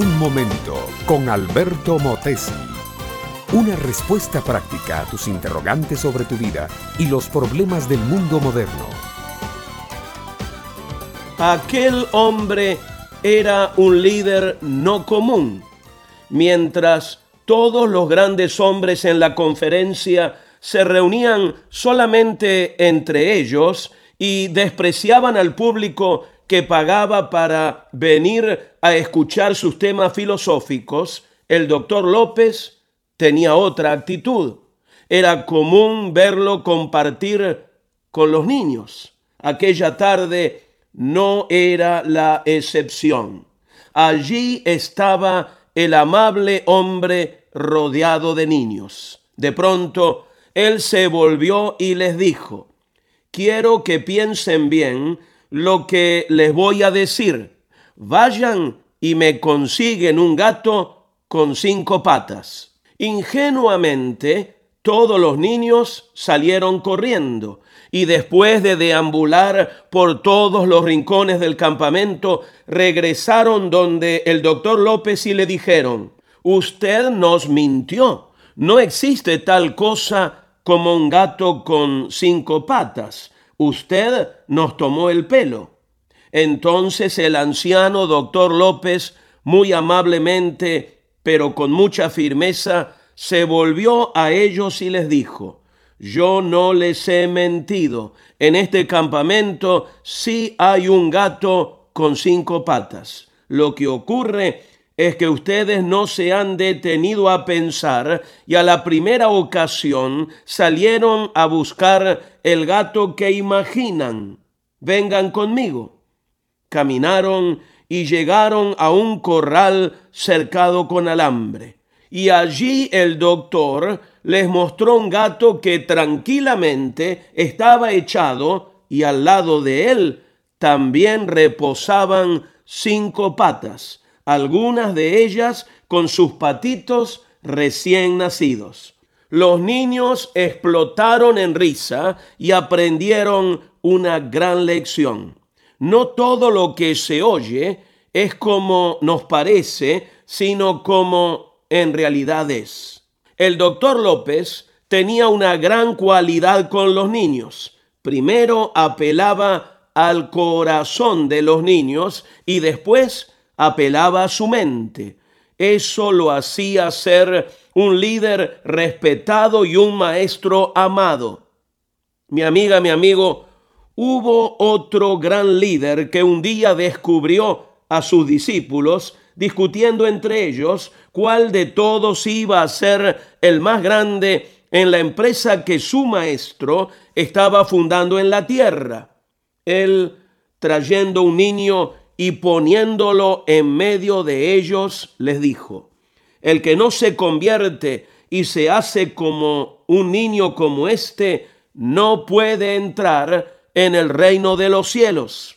Un momento con Alberto Motesi. Una respuesta práctica a tus interrogantes sobre tu vida y los problemas del mundo moderno. Aquel hombre era un líder no común. Mientras todos los grandes hombres en la conferencia se reunían solamente entre ellos y despreciaban al público que pagaba para venir a escuchar sus temas filosóficos, el doctor López tenía otra actitud. Era común verlo compartir con los niños. Aquella tarde no era la excepción. Allí estaba el amable hombre rodeado de niños. De pronto, él se volvió y les dijo, quiero que piensen bien lo que les voy a decir. Vayan y me consiguen un gato con cinco patas. Ingenuamente, todos los niños salieron corriendo y después de deambular por todos los rincones del campamento, regresaron donde el doctor López y le dijeron, usted nos mintió. No existe tal cosa como un gato con cinco patas usted nos tomó el pelo. Entonces el anciano doctor López, muy amablemente, pero con mucha firmeza, se volvió a ellos y les dijo, yo no les he mentido, en este campamento sí hay un gato con cinco patas. Lo que ocurre es que ustedes no se han detenido a pensar y a la primera ocasión salieron a buscar el gato que imaginan. Vengan conmigo. Caminaron y llegaron a un corral cercado con alambre. Y allí el doctor les mostró un gato que tranquilamente estaba echado y al lado de él también reposaban cinco patas algunas de ellas con sus patitos recién nacidos. Los niños explotaron en risa y aprendieron una gran lección. No todo lo que se oye es como nos parece, sino como en realidad es. El doctor López tenía una gran cualidad con los niños. Primero apelaba al corazón de los niños y después apelaba a su mente. Eso lo hacía ser un líder respetado y un maestro amado. Mi amiga, mi amigo, hubo otro gran líder que un día descubrió a sus discípulos discutiendo entre ellos cuál de todos iba a ser el más grande en la empresa que su maestro estaba fundando en la tierra. Él, trayendo un niño y poniéndolo en medio de ellos, les dijo, el que no se convierte y se hace como un niño como este, no puede entrar en el reino de los cielos.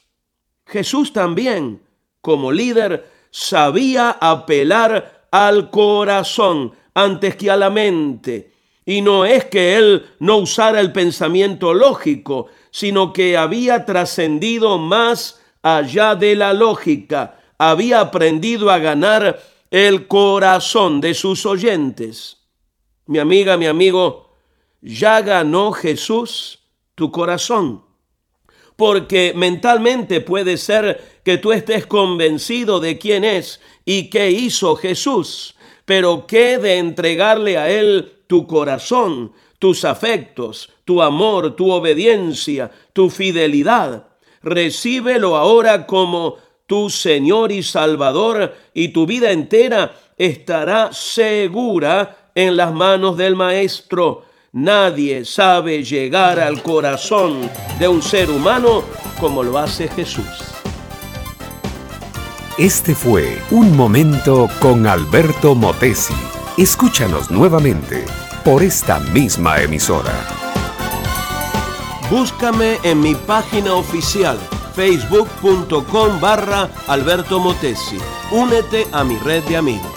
Jesús también, como líder, sabía apelar al corazón antes que a la mente. Y no es que él no usara el pensamiento lógico, sino que había trascendido más allá de la lógica, había aprendido a ganar el corazón de sus oyentes. Mi amiga, mi amigo, ya ganó Jesús tu corazón. Porque mentalmente puede ser que tú estés convencido de quién es y qué hizo Jesús, pero qué de entregarle a Él tu corazón, tus afectos, tu amor, tu obediencia, tu fidelidad recíbelo ahora como tu Señor y Salvador y tu vida entera estará segura en las manos del Maestro. Nadie sabe llegar al corazón de un ser humano como lo hace Jesús. Este fue Un Momento con Alberto Motesi. Escúchanos nuevamente por esta misma emisora. Búscame en mi página oficial facebook.com barra Alberto Motesi. Únete a mi red de amigos.